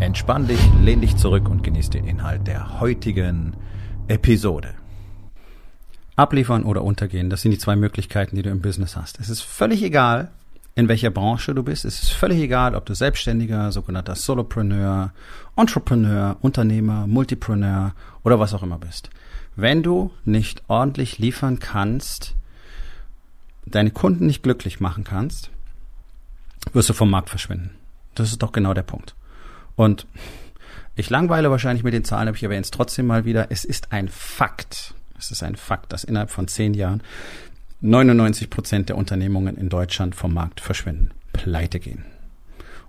Entspann dich, lehn dich zurück und genieß den Inhalt der heutigen Episode. Abliefern oder untergehen, das sind die zwei Möglichkeiten, die du im Business hast. Es ist völlig egal, in welcher Branche du bist. Es ist völlig egal, ob du Selbstständiger, sogenannter Solopreneur, Entrepreneur, Unternehmer, Multipreneur oder was auch immer bist. Wenn du nicht ordentlich liefern kannst, deine Kunden nicht glücklich machen kannst, wirst du vom Markt verschwinden. Das ist doch genau der Punkt. Und ich langweile wahrscheinlich mit den Zahlen, aber ich erwähne es trotzdem mal wieder. Es ist ein Fakt. Es ist ein Fakt, dass innerhalb von zehn Jahren 99 Prozent der Unternehmungen in Deutschland vom Markt verschwinden, pleite gehen.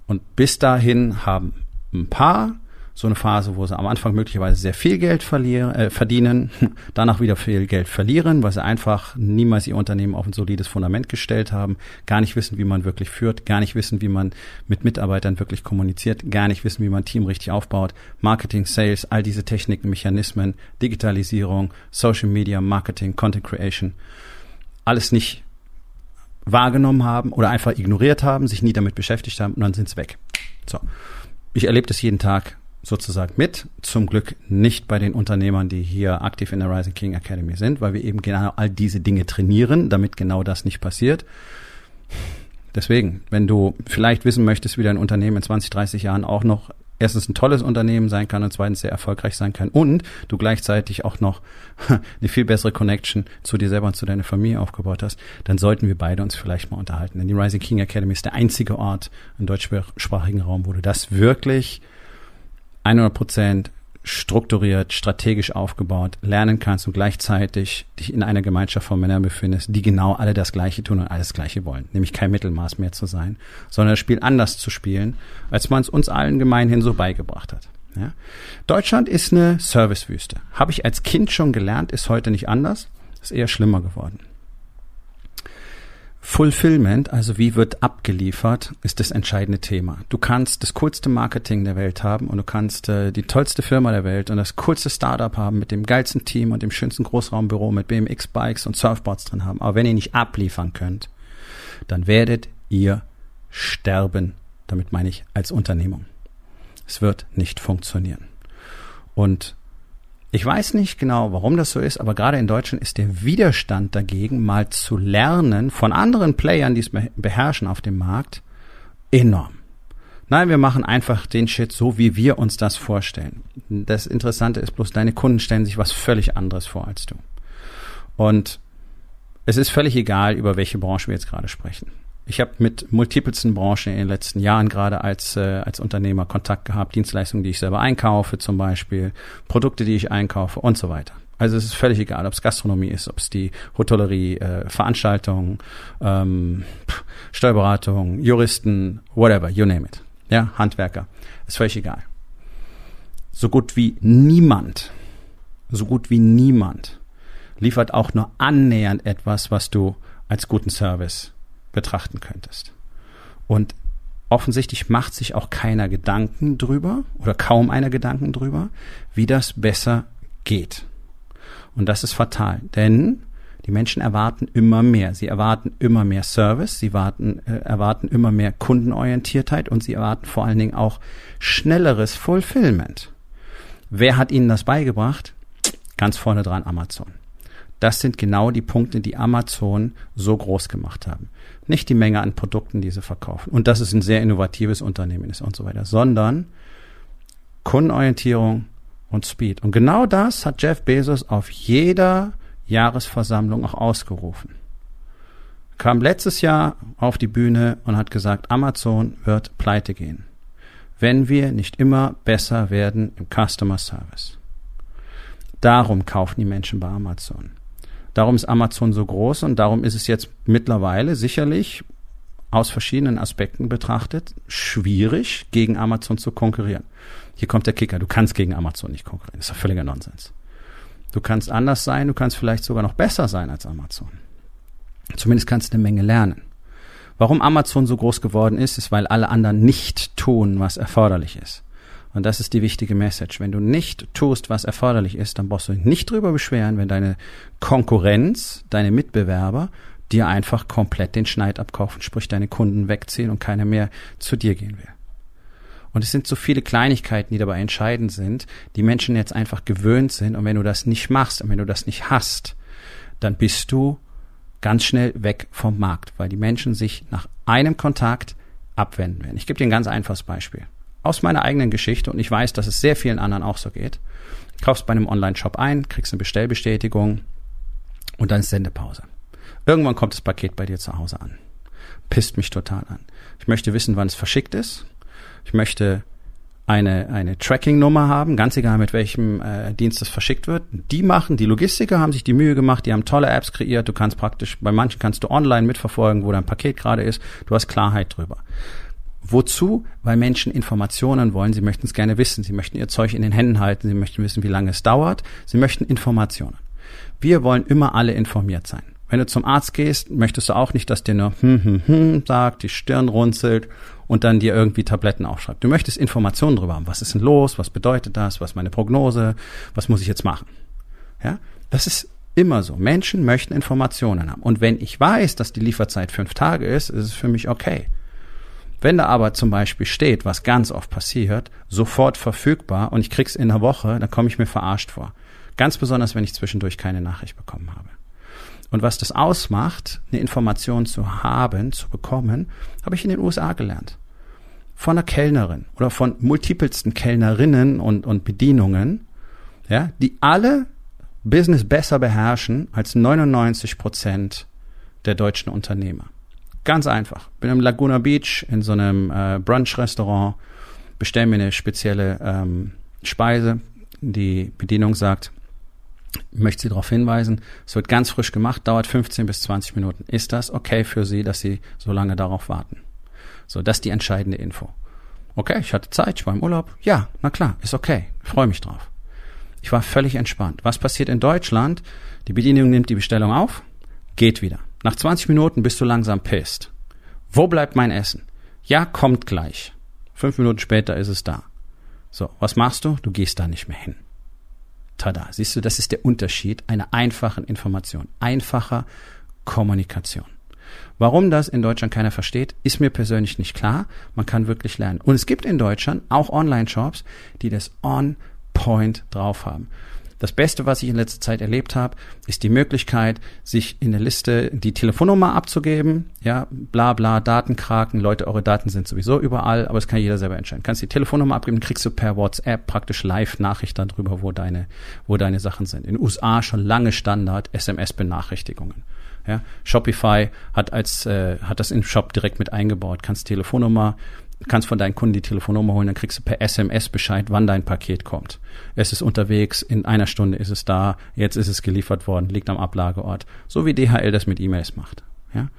Und bis dahin haben ein paar so eine Phase, wo sie am Anfang möglicherweise sehr viel Geld verlieren, äh, verdienen, danach wieder viel Geld verlieren, weil sie einfach niemals ihr Unternehmen auf ein solides Fundament gestellt haben, gar nicht wissen, wie man wirklich führt, gar nicht wissen, wie man mit Mitarbeitern wirklich kommuniziert, gar nicht wissen, wie man ein Team richtig aufbaut, Marketing, Sales, all diese Techniken, Mechanismen, Digitalisierung, Social Media, Marketing, Content Creation, alles nicht wahrgenommen haben oder einfach ignoriert haben, sich nie damit beschäftigt haben und dann sind sie weg. So. Ich erlebe das jeden Tag sozusagen mit. Zum Glück nicht bei den Unternehmern, die hier aktiv in der Rising King Academy sind, weil wir eben genau all diese Dinge trainieren, damit genau das nicht passiert. Deswegen, wenn du vielleicht wissen möchtest, wie dein Unternehmen in 20, 30 Jahren auch noch erstens ein tolles Unternehmen sein kann und zweitens sehr erfolgreich sein kann und du gleichzeitig auch noch eine viel bessere Connection zu dir selber und zu deiner Familie aufgebaut hast, dann sollten wir beide uns vielleicht mal unterhalten. Denn die Rising King Academy ist der einzige Ort im deutschsprachigen Raum, wo du das wirklich 100 Prozent strukturiert, strategisch aufgebaut lernen kannst und gleichzeitig dich in einer Gemeinschaft von Männern befindest, die genau alle das Gleiche tun und alles das Gleiche wollen. Nämlich kein Mittelmaß mehr zu sein, sondern das Spiel anders zu spielen, als man es uns allen gemeinhin so beigebracht hat. Ja? Deutschland ist eine Servicewüste. Habe ich als Kind schon gelernt, ist heute nicht anders, ist eher schlimmer geworden. Fulfillment, also wie wird abgeliefert, ist das entscheidende Thema. Du kannst das coolste Marketing der Welt haben und du kannst äh, die tollste Firma der Welt und das coolste Startup haben mit dem geilsten Team und dem schönsten Großraumbüro mit BMX-Bikes und Surfboards drin haben. Aber wenn ihr nicht abliefern könnt, dann werdet ihr sterben. Damit meine ich als Unternehmung. Es wird nicht funktionieren. Und ich weiß nicht genau, warum das so ist, aber gerade in Deutschland ist der Widerstand dagegen, mal zu lernen von anderen Playern, die es beherrschen auf dem Markt, enorm. Nein, wir machen einfach den Shit so, wie wir uns das vorstellen. Das Interessante ist bloß, deine Kunden stellen sich was völlig anderes vor als du. Und es ist völlig egal, über welche Branche wir jetzt gerade sprechen. Ich habe mit multipelsten Branchen in den letzten Jahren gerade als, äh, als Unternehmer Kontakt gehabt, Dienstleistungen, die ich selber einkaufe zum Beispiel, Produkte, die ich einkaufe und so weiter. Also es ist völlig egal, ob es Gastronomie ist, ob es die Hotellerie, äh, Veranstaltungen, ähm, Steuerberatung, Juristen, whatever, you name it. Ja, Handwerker. Ist völlig egal. So gut wie niemand, so gut wie niemand liefert auch nur annähernd etwas, was du als guten Service betrachten könntest. Und offensichtlich macht sich auch keiner Gedanken drüber oder kaum einer Gedanken drüber, wie das besser geht. Und das ist fatal, denn die Menschen erwarten immer mehr. Sie erwarten immer mehr Service, sie erwarten, äh, erwarten immer mehr Kundenorientiertheit und sie erwarten vor allen Dingen auch schnelleres Fulfillment. Wer hat ihnen das beigebracht? Ganz vorne dran Amazon. Das sind genau die Punkte, die Amazon so groß gemacht haben. Nicht die Menge an Produkten, die sie verkaufen. Und dass es ein sehr innovatives Unternehmen ist und so weiter, sondern Kundenorientierung und Speed. Und genau das hat Jeff Bezos auf jeder Jahresversammlung auch ausgerufen. Kam letztes Jahr auf die Bühne und hat gesagt, Amazon wird pleite gehen, wenn wir nicht immer besser werden im Customer Service. Darum kaufen die Menschen bei Amazon. Darum ist Amazon so groß und darum ist es jetzt mittlerweile sicherlich aus verschiedenen Aspekten betrachtet schwierig, gegen Amazon zu konkurrieren. Hier kommt der Kicker. Du kannst gegen Amazon nicht konkurrieren. Das ist doch völliger Nonsens. Du kannst anders sein, du kannst vielleicht sogar noch besser sein als Amazon. Zumindest kannst du eine Menge lernen. Warum Amazon so groß geworden ist, ist, weil alle anderen nicht tun, was erforderlich ist. Und das ist die wichtige Message. Wenn du nicht tust, was erforderlich ist, dann brauchst du dich nicht drüber beschweren, wenn deine Konkurrenz, deine Mitbewerber dir einfach komplett den Schneid abkaufen, sprich deine Kunden wegziehen und keiner mehr zu dir gehen will. Und es sind so viele Kleinigkeiten, die dabei entscheidend sind, die Menschen jetzt einfach gewöhnt sind. Und wenn du das nicht machst und wenn du das nicht hast, dann bist du ganz schnell weg vom Markt, weil die Menschen sich nach einem Kontakt abwenden werden. Ich gebe dir ein ganz einfaches Beispiel. Aus meiner eigenen Geschichte, und ich weiß, dass es sehr vielen anderen auch so geht. Kaufst bei einem Online-Shop ein, kriegst eine Bestellbestätigung und dann ist Sendepause. Irgendwann kommt das Paket bei dir zu Hause an. Pisst mich total an. Ich möchte wissen, wann es verschickt ist. Ich möchte eine, eine Tracking-Nummer haben, ganz egal mit welchem äh, Dienst das verschickt wird. Die machen, die Logistiker haben sich die Mühe gemacht, die haben tolle Apps kreiert. Du kannst praktisch, bei manchen kannst du online mitverfolgen, wo dein Paket gerade ist. Du hast Klarheit drüber. Wozu? Weil Menschen Informationen wollen. Sie möchten es gerne wissen. Sie möchten ihr Zeug in den Händen halten. Sie möchten wissen, wie lange es dauert. Sie möchten Informationen. Wir wollen immer alle informiert sein. Wenn du zum Arzt gehst, möchtest du auch nicht, dass dir nur hm, hm, hm sagt, die Stirn runzelt und dann dir irgendwie Tabletten aufschreibt. Du möchtest Informationen darüber haben. Was ist denn los? Was bedeutet das? Was ist meine Prognose? Was muss ich jetzt machen? Ja, das ist immer so. Menschen möchten Informationen haben. Und wenn ich weiß, dass die Lieferzeit fünf Tage ist, ist es für mich okay. Wenn da aber zum Beispiel steht, was ganz oft passiert, sofort verfügbar und ich krieg's in einer Woche, dann komme ich mir verarscht vor. Ganz besonders, wenn ich zwischendurch keine Nachricht bekommen habe. Und was das ausmacht, eine Information zu haben, zu bekommen, habe ich in den USA gelernt. Von einer Kellnerin oder von multipelsten Kellnerinnen und, und Bedienungen, ja, die alle Business besser beherrschen als 99 Prozent der deutschen Unternehmer. Ganz einfach. Bin im Laguna Beach in so einem äh, Brunch-Restaurant, bestelle mir eine spezielle ähm, Speise. Die Bedienung sagt, möchte Sie darauf hinweisen, es wird ganz frisch gemacht, dauert 15 bis 20 Minuten. Ist das okay für Sie, dass Sie so lange darauf warten? So, das ist die entscheidende Info. Okay, ich hatte Zeit, ich war im Urlaub. Ja, na klar, ist okay. freue mich drauf. Ich war völlig entspannt. Was passiert in Deutschland? Die Bedienung nimmt die Bestellung auf, geht wieder. Nach 20 Minuten bist du langsam pisst. Wo bleibt mein Essen? Ja, kommt gleich. Fünf Minuten später ist es da. So, was machst du? Du gehst da nicht mehr hin. Tada. Siehst du, das ist der Unterschied einer einfachen Information, einfacher Kommunikation. Warum das in Deutschland keiner versteht, ist mir persönlich nicht klar. Man kann wirklich lernen. Und es gibt in Deutschland auch Online-Shops, die das on point drauf haben. Das Beste, was ich in letzter Zeit erlebt habe, ist die Möglichkeit, sich in der Liste die Telefonnummer abzugeben. Ja, bla bla, Datenkraken, Leute, eure Daten sind sowieso überall, aber das kann jeder selber entscheiden. Kannst die Telefonnummer abgeben, kriegst du per WhatsApp praktisch live Nachrichten darüber, wo deine, wo deine Sachen sind. In USA schon lange Standard SMS-Benachrichtigungen. Ja, Shopify hat als äh, hat das im Shop direkt mit eingebaut. Kannst Telefonnummer kannst von deinen Kunden die Telefonnummer holen, dann kriegst du per SMS Bescheid, wann dein Paket kommt. Es ist unterwegs, in einer Stunde ist es da, jetzt ist es geliefert worden, liegt am Ablageort. So wie DHL das mit E-Mails macht. Ja?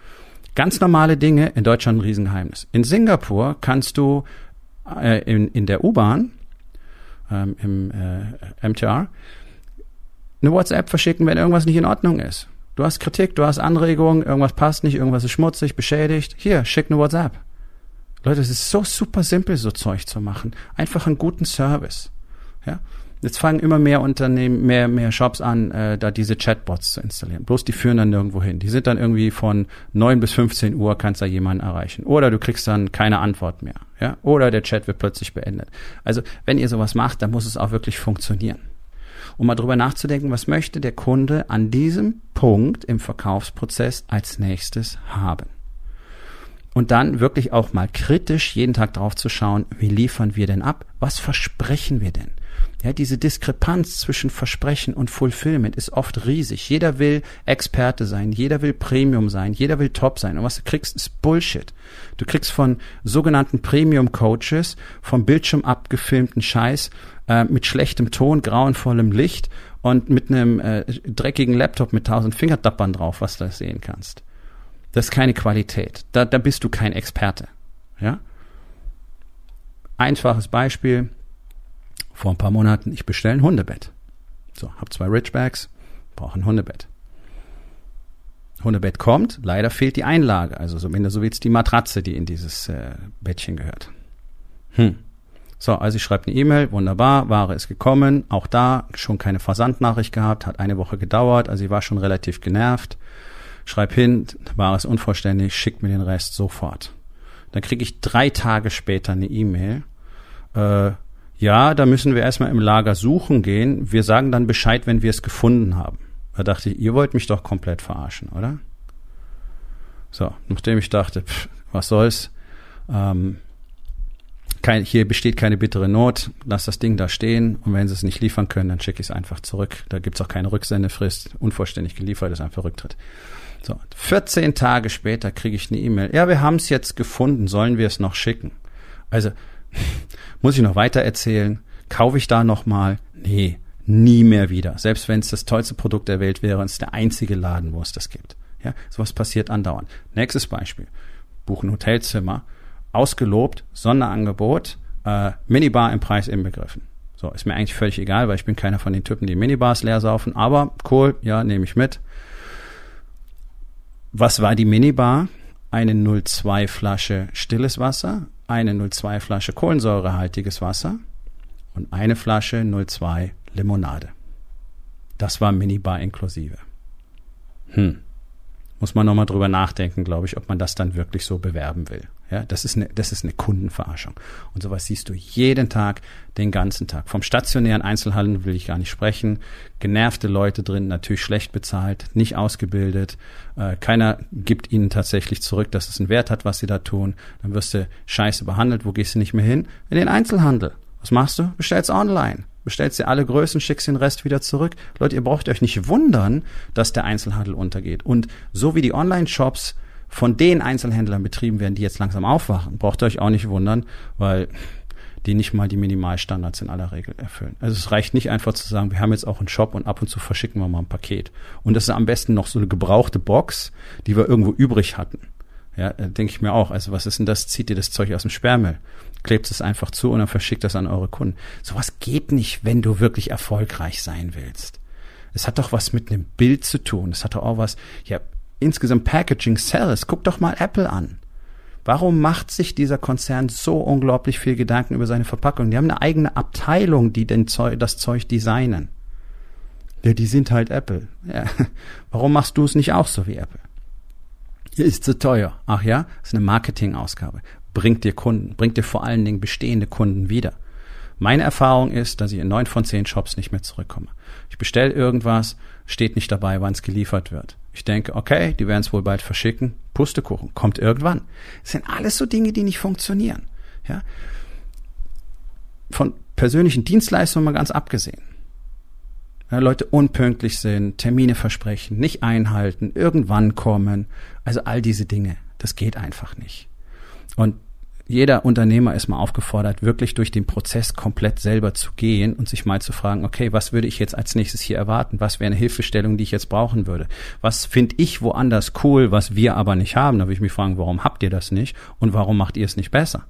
Ganz normale Dinge, in Deutschland ein Riesengeheimnis. In Singapur kannst du äh, in, in der U-Bahn, ähm, im äh, MTR, eine WhatsApp verschicken, wenn irgendwas nicht in Ordnung ist. Du hast Kritik, du hast Anregungen, irgendwas passt nicht, irgendwas ist schmutzig, beschädigt. Hier, schick eine WhatsApp. Leute, es ist so super simpel, so Zeug zu machen. Einfach einen guten Service. Ja? Jetzt fangen immer mehr Unternehmen, mehr, mehr Shops an, äh, da diese Chatbots zu installieren. Bloß die führen dann nirgendwo hin. Die sind dann irgendwie von neun bis 15 Uhr kannst da jemanden erreichen. Oder du kriegst dann keine Antwort mehr. Ja? Oder der Chat wird plötzlich beendet. Also, wenn ihr sowas macht, dann muss es auch wirklich funktionieren. Um mal drüber nachzudenken, was möchte der Kunde an diesem Punkt im Verkaufsprozess als nächstes haben und dann wirklich auch mal kritisch jeden Tag drauf zu schauen, wie liefern wir denn ab? Was versprechen wir denn? Ja, diese Diskrepanz zwischen Versprechen und Fulfillment ist oft riesig. Jeder will Experte sein, jeder will Premium sein, jeder will Top sein. Und was du kriegst, ist Bullshit. Du kriegst von sogenannten Premium Coaches, vom Bildschirm abgefilmten Scheiß, äh, mit schlechtem Ton, grauenvollem Licht und mit einem äh, dreckigen Laptop mit tausend Fingertappern drauf, was du sehen kannst. Das ist keine Qualität. Da, da bist du kein Experte. Ja? Einfaches Beispiel. Vor ein paar Monaten, ich bestelle ein Hundebett. So, hab zwei Richbacks, brauche ein Hundebett. Hundebett kommt, leider fehlt die Einlage, also zumindest so wie jetzt die Matratze, die in dieses äh, Bettchen gehört. Hm. So, also ich schreibe eine E-Mail, wunderbar, Ware ist gekommen, auch da schon keine Versandnachricht gehabt, hat eine Woche gedauert, also ich war schon relativ genervt. Schreib hin, Ware ist unvollständig, schickt mir den Rest sofort. Dann kriege ich drei Tage später eine E-Mail. Äh, ja, da müssen wir erstmal im Lager suchen gehen. Wir sagen dann Bescheid, wenn wir es gefunden haben. Da dachte ich, ihr wollt mich doch komplett verarschen, oder? So, nachdem ich dachte, pff, was soll's, ähm, kein, hier besteht keine bittere Not, lass das Ding da stehen und wenn sie es nicht liefern können, dann schicke ich es einfach zurück. Da gibt's auch keine Rücksendefrist, unvollständig geliefert ist einfach Rücktritt. So, 14 Tage später kriege ich eine E-Mail. Ja, wir haben es jetzt gefunden, sollen wir es noch schicken? Also, muss ich noch weiter erzählen? Kaufe ich da nochmal? Nee, nie mehr wieder. Selbst wenn es das tollste Produkt der Welt wäre, ist der einzige Laden, wo es das gibt. Ja, sowas passiert andauernd. Nächstes Beispiel. Buchen Hotelzimmer. Ausgelobt, Sonderangebot, äh, Minibar im Preis inbegriffen. So, ist mir eigentlich völlig egal, weil ich bin keiner von den Typen, die Minibars leer saufen, aber cool, ja, nehme ich mit. Was war die Minibar? Eine 02 Flasche stilles Wasser, eine 02 Flasche kohlensäurehaltiges Wasser und eine Flasche 02 Limonade. Das war Minibar inklusive. Hm. Muss man nochmal drüber nachdenken, glaube ich, ob man das dann wirklich so bewerben will. Ja, das ist eine, das ist eine Kundenverarschung. Und sowas siehst du jeden Tag, den ganzen Tag. Vom stationären Einzelhandel will ich gar nicht sprechen. Genervte Leute drin, natürlich schlecht bezahlt, nicht ausgebildet. Äh, keiner gibt ihnen tatsächlich zurück, dass es einen Wert hat, was sie da tun. Dann wirst du scheiße behandelt. Wo gehst du nicht mehr hin? In den Einzelhandel. Was machst du? Bestellst online. Bestellst dir alle Größen, schickst den Rest wieder zurück. Leute, ihr braucht euch nicht wundern, dass der Einzelhandel untergeht. Und so wie die Online-Shops von den Einzelhändlern betrieben werden, die jetzt langsam aufwachen, braucht ihr euch auch nicht wundern, weil die nicht mal die Minimalstandards in aller Regel erfüllen. Also es reicht nicht einfach zu sagen, wir haben jetzt auch einen Shop und ab und zu verschicken wir mal ein Paket. Und das ist am besten noch so eine gebrauchte Box, die wir irgendwo übrig hatten. Ja, denke ich mir auch. Also was ist denn das? Zieht ihr das Zeug aus dem Sperrmüll? Klebt es einfach zu und dann verschickt das an eure Kunden. Sowas geht nicht, wenn du wirklich erfolgreich sein willst. Es hat doch was mit einem Bild zu tun. Es hat doch auch was, ja, insgesamt Packaging Sales. Guck doch mal Apple an. Warum macht sich dieser Konzern so unglaublich viel Gedanken über seine Verpackung? Die haben eine eigene Abteilung, die den Zeug, das Zeug designen. Ja, die sind halt Apple. Ja. Warum machst du es nicht auch so wie Apple? Ist zu teuer. Ach ja, ist eine Marketingausgabe. Bringt dir Kunden, bringt dir vor allen Dingen bestehende Kunden wieder. Meine Erfahrung ist, dass ich in neun von zehn Shops nicht mehr zurückkomme. Ich bestelle irgendwas, steht nicht dabei, wann es geliefert wird. Ich denke, okay, die werden es wohl bald verschicken. Pustekuchen, kommt irgendwann. Das sind alles so Dinge, die nicht funktionieren. Ja? Von persönlichen Dienstleistungen mal ganz abgesehen. Ja, Leute unpünktlich sind, Termine versprechen, nicht einhalten, irgendwann kommen. Also all diese Dinge, das geht einfach nicht. Und jeder Unternehmer ist mal aufgefordert, wirklich durch den Prozess komplett selber zu gehen und sich mal zu fragen, okay, was würde ich jetzt als nächstes hier erwarten? Was wäre eine Hilfestellung, die ich jetzt brauchen würde? Was finde ich woanders cool, was wir aber nicht haben? Da würde ich mich fragen, warum habt ihr das nicht und warum macht ihr es nicht besser?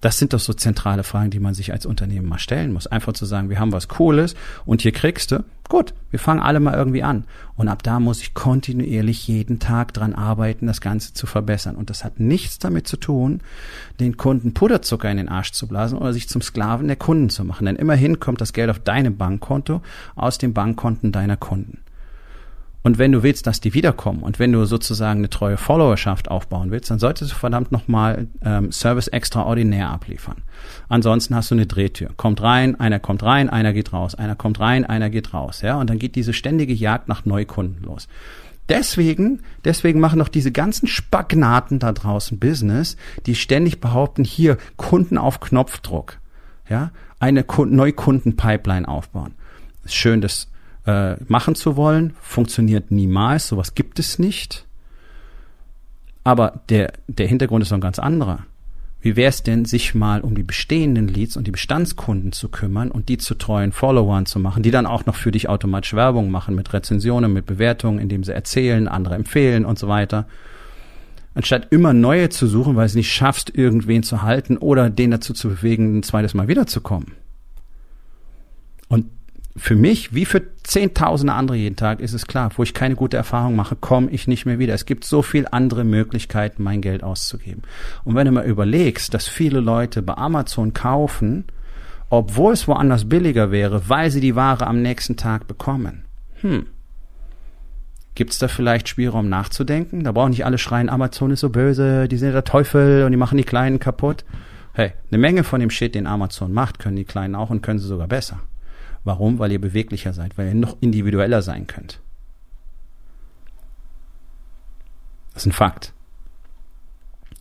Das sind doch so zentrale Fragen, die man sich als Unternehmen mal stellen muss. Einfach zu sagen, wir haben was Cooles und hier kriegst du. Gut, wir fangen alle mal irgendwie an. Und ab da muss ich kontinuierlich jeden Tag dran arbeiten, das Ganze zu verbessern. Und das hat nichts damit zu tun, den Kunden Puderzucker in den Arsch zu blasen oder sich zum Sklaven der Kunden zu machen. Denn immerhin kommt das Geld auf deinem Bankkonto aus den Bankkonten deiner Kunden. Und wenn du willst, dass die wiederkommen und wenn du sozusagen eine treue Followerschaft aufbauen willst, dann solltest du verdammt nochmal ähm, Service extraordinär abliefern. Ansonsten hast du eine Drehtür. Kommt rein, einer kommt rein, einer geht raus, einer kommt rein, einer geht raus. Ja, und dann geht diese ständige Jagd nach Neukunden los. Deswegen, deswegen machen doch diese ganzen Spagnaten da draußen Business, die ständig behaupten, hier Kunden auf Knopfdruck, ja, eine Neukundenpipeline aufbauen. Ist schön, dass äh, machen zu wollen, funktioniert niemals, sowas gibt es nicht. Aber der, der Hintergrund ist noch ein ganz anderer. Wie wäre es denn, sich mal um die bestehenden Leads und die Bestandskunden zu kümmern und die zu treuen Followern zu machen, die dann auch noch für dich automatisch Werbung machen mit Rezensionen, mit Bewertungen, indem sie erzählen, andere empfehlen und so weiter. anstatt immer neue zu suchen, weil es nicht schaffst, irgendwen zu halten oder den dazu zu bewegen, ein zweites Mal wiederzukommen. Für mich, wie für zehntausende andere jeden Tag, ist es klar, wo ich keine gute Erfahrung mache, komme ich nicht mehr wieder. Es gibt so viel andere Möglichkeiten, mein Geld auszugeben. Und wenn du mal überlegst, dass viele Leute bei Amazon kaufen, obwohl es woanders billiger wäre, weil sie die Ware am nächsten Tag bekommen. Hm. Gibt es da vielleicht Spielraum nachzudenken? Da brauchen nicht alle schreien, Amazon ist so böse, die sind der Teufel und die machen die Kleinen kaputt. Hey, eine Menge von dem Shit, den Amazon macht, können die Kleinen auch und können sie sogar besser. Warum? Weil ihr beweglicher seid, weil ihr noch individueller sein könnt. Das ist ein Fakt.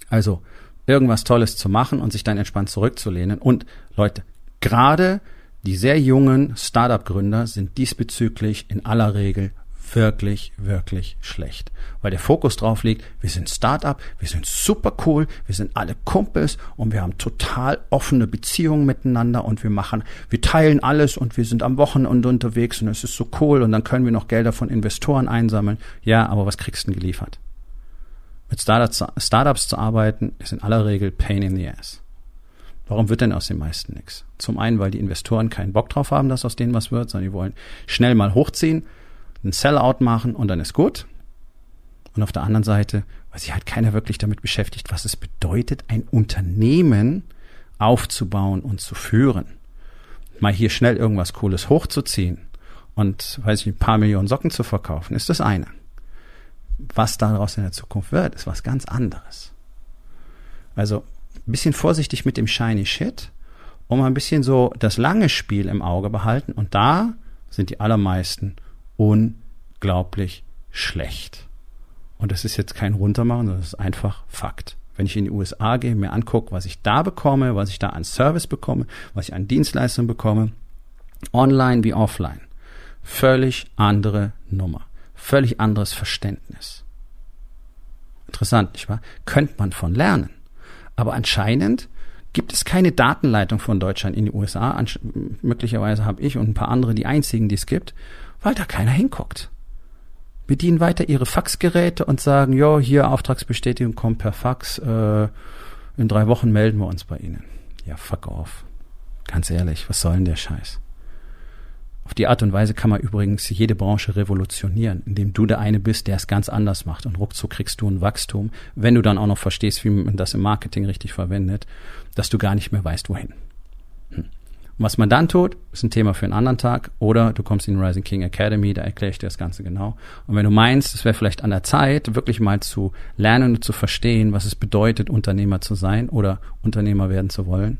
Also, irgendwas Tolles zu machen und sich dann entspannt zurückzulehnen. Und Leute, gerade die sehr jungen Startup-Gründer sind diesbezüglich in aller Regel wirklich, wirklich schlecht. Weil der Fokus drauf liegt, wir sind Startup, wir sind super cool, wir sind alle Kumpels und wir haben total offene Beziehungen miteinander und wir machen, wir teilen alles und wir sind am Wochenende unterwegs und es ist so cool und dann können wir noch Gelder von Investoren einsammeln. Ja, aber was kriegst du denn geliefert? Mit Startups, Startups zu arbeiten ist in aller Regel Pain in the Ass. Warum wird denn aus den meisten nichts? Zum einen, weil die Investoren keinen Bock drauf haben, dass aus denen was wird, sondern die wollen schnell mal hochziehen einen Sellout machen und dann ist gut. Und auf der anderen Seite, weil sich halt keiner wirklich damit beschäftigt, was es bedeutet, ein Unternehmen aufzubauen und zu führen. Mal hier schnell irgendwas Cooles hochzuziehen und, weiß ich, ein paar Millionen Socken zu verkaufen, ist das eine. Was daraus in der Zukunft wird, ist was ganz anderes. Also, ein bisschen vorsichtig mit dem shiny shit und mal ein bisschen so das lange Spiel im Auge behalten und da sind die allermeisten unglaublich schlecht. Und das ist jetzt kein Runtermachen, das ist einfach Fakt. Wenn ich in die USA gehe, mir angucke, was ich da bekomme, was ich da an Service bekomme, was ich an Dienstleistungen bekomme, online wie offline, völlig andere Nummer, völlig anderes Verständnis. Interessant, nicht wahr? Könnte man von lernen. Aber anscheinend gibt es keine Datenleitung von Deutschland in die USA. Ansch möglicherweise habe ich und ein paar andere die einzigen, die es gibt weil da keiner hinguckt. Bedienen weiter ihre Faxgeräte und sagen, jo, hier Auftragsbestätigung kommt per Fax, äh, in drei Wochen melden wir uns bei Ihnen. Ja, fuck off. Ganz ehrlich, was soll denn der Scheiß? Auf die Art und Weise kann man übrigens jede Branche revolutionieren, indem du der eine bist, der es ganz anders macht und ruckzuck kriegst du ein Wachstum, wenn du dann auch noch verstehst, wie man das im Marketing richtig verwendet, dass du gar nicht mehr weißt, wohin. Und was man dann tut, ist ein Thema für einen anderen Tag. Oder du kommst in die Rising King Academy, da erkläre ich dir das Ganze genau. Und wenn du meinst, es wäre vielleicht an der Zeit, wirklich mal zu lernen und zu verstehen, was es bedeutet, Unternehmer zu sein oder Unternehmer werden zu wollen,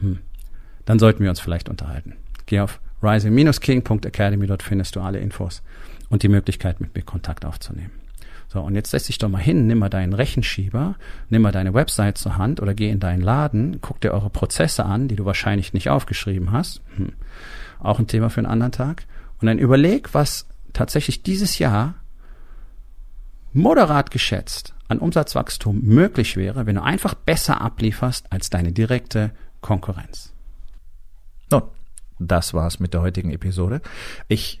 hm, dann sollten wir uns vielleicht unterhalten. Geh auf rising-king.academy, dort findest du alle Infos und die Möglichkeit, mit mir Kontakt aufzunehmen. So, und jetzt setz dich doch mal hin, nimm mal deinen Rechenschieber, nimm mal deine Website zur Hand oder geh in deinen Laden, guck dir eure Prozesse an, die du wahrscheinlich nicht aufgeschrieben hast. Hm. Auch ein Thema für einen anderen Tag. Und dann überleg, was tatsächlich dieses Jahr moderat geschätzt an Umsatzwachstum möglich wäre, wenn du einfach besser ablieferst als deine direkte Konkurrenz. Nun, das war's mit der heutigen Episode. Ich